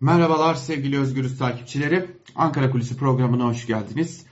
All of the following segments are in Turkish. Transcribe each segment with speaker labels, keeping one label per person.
Speaker 1: Merhabalar sevgili Özgürüz takipçileri. Ankara Kulisi programına hoş geldiniz.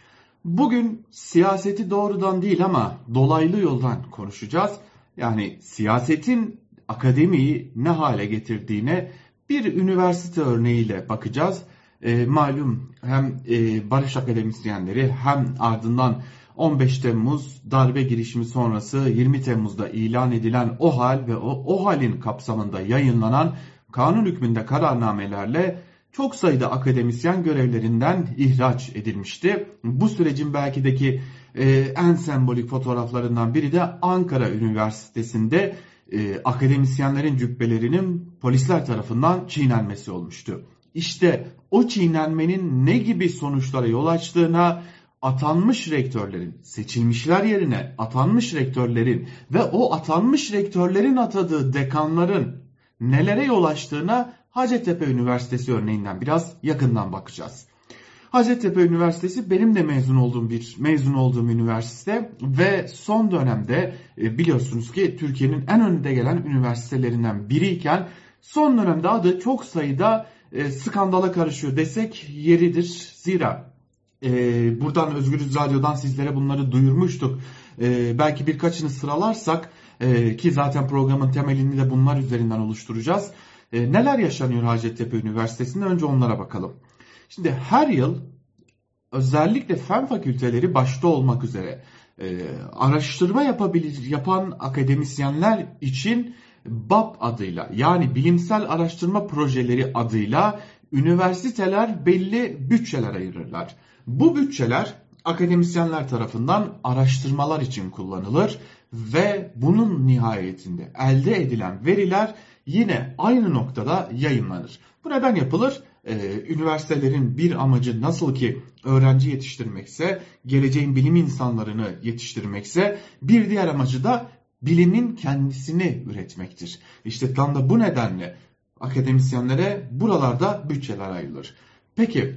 Speaker 1: Bugün siyaseti doğrudan değil ama dolaylı yoldan konuşacağız. Yani siyasetin akademiyi ne hale getirdiğine bir üniversite örneğiyle bakacağız. E, malum hem e, barış akademisyenleri hem ardından 15 Temmuz darbe girişimi sonrası 20 Temmuz'da ilan edilen o hal ve o, o halin kapsamında yayınlanan kanun hükmünde kararnamelerle çok sayıda akademisyen görevlerinden ihraç edilmişti. Bu sürecin belki e, en sembolik fotoğraflarından biri de Ankara Üniversitesi'nde e, akademisyenlerin cübbelerinin polisler tarafından çiğnenmesi olmuştu. İşte o çiğnenmenin ne gibi sonuçlara yol açtığına atanmış rektörlerin, seçilmişler yerine atanmış rektörlerin ve o atanmış rektörlerin atadığı dekanların nelere yol açtığına Hacettepe Üniversitesi örneğinden biraz yakından bakacağız. Hacettepe Üniversitesi benim de mezun olduğum bir mezun olduğum üniversite ve son dönemde e, biliyorsunuz ki Türkiye'nin en önde gelen üniversitelerinden biriyken son dönemde adı çok sayıda e, skandala karışıyor desek yeridir. Zira e, buradan Özgürüz Radyo'dan sizlere bunları duyurmuştuk. Belki birkaçını sıralarsak ki zaten programın temelini de bunlar üzerinden oluşturacağız. Neler yaşanıyor Hacettepe Üniversitesi'nde önce onlara bakalım. Şimdi her yıl özellikle fen fakülteleri başta olmak üzere e, araştırma yapabilir yapan akademisyenler için BAP adıyla yani bilimsel araştırma projeleri adıyla üniversiteler belli bütçeler ayırırlar. Bu bütçeler akademisyenler tarafından araştırmalar için kullanılır ve bunun nihayetinde elde edilen veriler yine aynı noktada yayınlanır. Bu neden yapılır? Ee, üniversitelerin bir amacı nasıl ki öğrenci yetiştirmekse, geleceğin bilim insanlarını yetiştirmekse, bir diğer amacı da bilimin kendisini üretmektir. İşte tam da bu nedenle akademisyenlere buralarda bütçeler ayrılır. Peki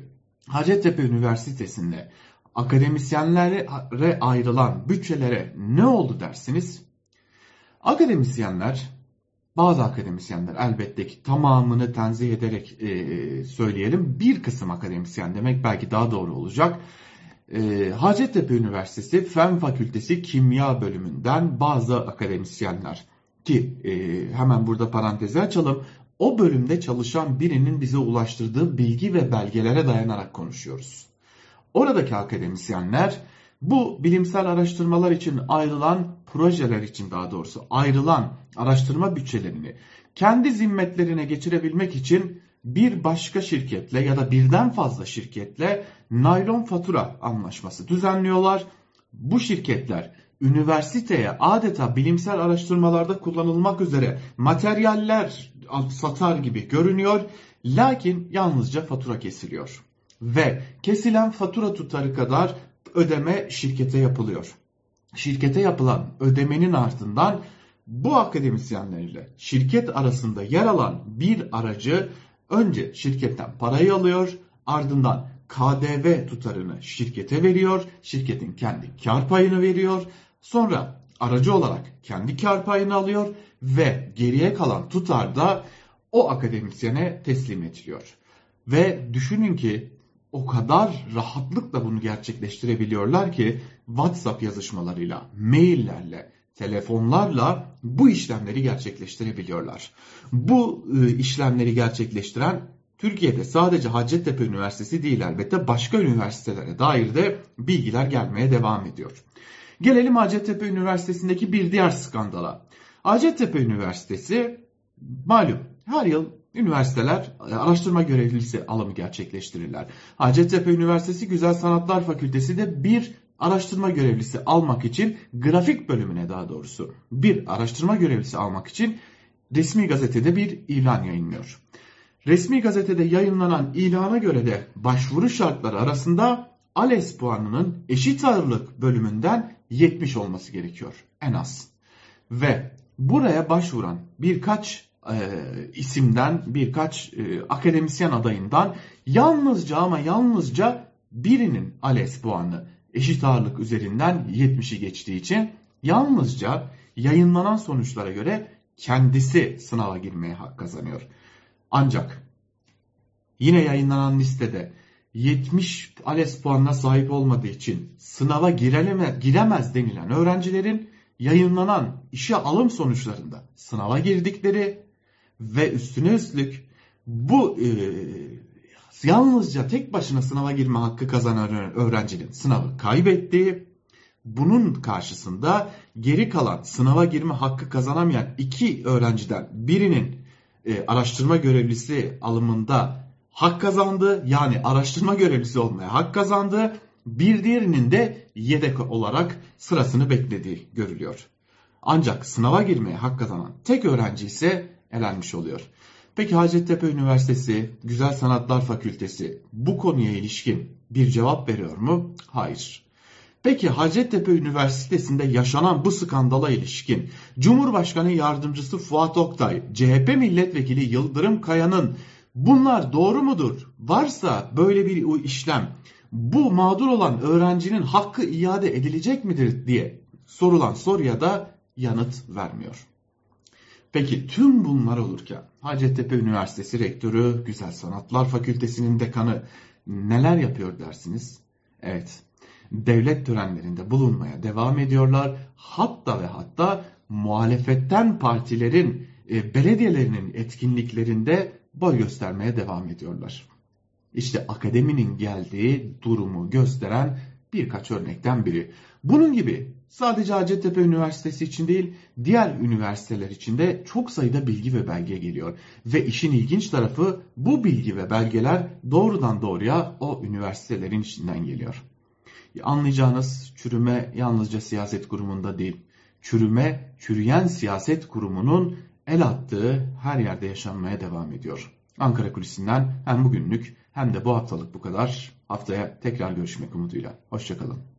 Speaker 1: Hacettepe Üniversitesi'nde akademisyenlere ayrılan bütçelere ne oldu dersiniz? Akademisyenler bazı akademisyenler elbette ki tamamını tenzih ederek e, söyleyelim. Bir kısım akademisyen demek belki daha doğru olacak. E, Hacettepe Üniversitesi Fen Fakültesi Kimya Bölümünden bazı akademisyenler ki e, hemen burada parantezi açalım. O bölümde çalışan birinin bize ulaştırdığı bilgi ve belgelere dayanarak konuşuyoruz. Oradaki akademisyenler bu bilimsel araştırmalar için ayrılan projeler için daha doğrusu ayrılan araştırma bütçelerini kendi zimmetlerine geçirebilmek için bir başka şirketle ya da birden fazla şirketle naylon fatura anlaşması düzenliyorlar. Bu şirketler üniversiteye adeta bilimsel araştırmalarda kullanılmak üzere materyaller satar gibi görünüyor. Lakin yalnızca fatura kesiliyor. Ve kesilen fatura tutarı kadar ödeme şirkete yapılıyor. Şirkete yapılan ödemenin ardından bu akademisyenlerle şirket arasında yer alan bir aracı önce şirketten parayı alıyor ardından KDV tutarını şirkete veriyor. Şirketin kendi kar payını veriyor. Sonra aracı olarak kendi kar payını alıyor ve geriye kalan tutar da o akademisyene teslim ediliyor. Ve düşünün ki o kadar rahatlıkla bunu gerçekleştirebiliyorlar ki WhatsApp yazışmalarıyla, maillerle, telefonlarla bu işlemleri gerçekleştirebiliyorlar. Bu e, işlemleri gerçekleştiren Türkiye'de sadece Hacettepe Üniversitesi değil elbette başka üniversitelere dair de bilgiler gelmeye devam ediyor. Gelelim Hacettepe Üniversitesi'ndeki bir diğer skandala. Hacettepe Üniversitesi malum her yıl üniversiteler e, araştırma görevlisi alımı gerçekleştirirler. Hacettepe Üniversitesi Güzel Sanatlar Fakültesi de bir araştırma görevlisi almak için grafik bölümüne daha doğrusu bir araştırma görevlisi almak için resmi gazetede bir ilan yayınlıyor. Resmi gazetede yayınlanan ilana göre de başvuru şartları arasında ALES puanının eşit ağırlık bölümünden 70 olması gerekiyor en az. Ve buraya başvuran birkaç isimden birkaç e, akademisyen adayından yalnızca ama yalnızca birinin ALES puanı eşit ağırlık üzerinden 70'i geçtiği için yalnızca yayınlanan sonuçlara göre kendisi sınava girmeye hak kazanıyor. Ancak yine yayınlanan listede 70 ALES puanına sahip olmadığı için sınava gireleme, giremez denilen öğrencilerin yayınlanan işe alım sonuçlarında sınava girdikleri ve üstüne üstlük bu e, yalnızca tek başına sınava girme hakkı kazanan öğrencinin sınavı kaybettiği, bunun karşısında geri kalan sınava girme hakkı kazanamayan iki öğrenciden birinin e, araştırma görevlisi alımında hak kazandı. Yani araştırma görevlisi olmaya hak kazandı. Bir diğerinin de yedek olarak sırasını beklediği görülüyor. Ancak sınava girmeye hak kazanan tek öğrenci ise elenmiş oluyor. Peki Hacettepe Üniversitesi Güzel Sanatlar Fakültesi bu konuya ilişkin bir cevap veriyor mu? Hayır. Peki Hacettepe Üniversitesi'nde yaşanan bu skandala ilişkin Cumhurbaşkanı Yardımcısı Fuat Oktay, CHP Milletvekili Yıldırım Kaya'nın bunlar doğru mudur? Varsa böyle bir işlem bu mağdur olan öğrencinin hakkı iade edilecek midir diye sorulan soruya da yanıt vermiyor. Peki tüm bunlar olurken Hacettepe Üniversitesi Rektörü, Güzel Sanatlar Fakültesinin dekanı neler yapıyor dersiniz? Evet, devlet törenlerinde bulunmaya devam ediyorlar. Hatta ve hatta muhalefetten partilerin e, belediyelerinin etkinliklerinde boy göstermeye devam ediyorlar. İşte akademinin geldiği durumu gösteren birkaç örnekten biri. Bunun gibi sadece Hacettepe Üniversitesi için değil diğer üniversiteler için de çok sayıda bilgi ve belge geliyor. Ve işin ilginç tarafı bu bilgi ve belgeler doğrudan doğruya o üniversitelerin içinden geliyor. Anlayacağınız çürüme yalnızca siyaset kurumunda değil, çürüme çürüyen siyaset kurumunun el attığı her yerde yaşanmaya devam ediyor. Ankara Kulisi'nden hem bugünlük hem de bu haftalık bu kadar. Haftaya tekrar görüşmek umuduyla. Hoşçakalın.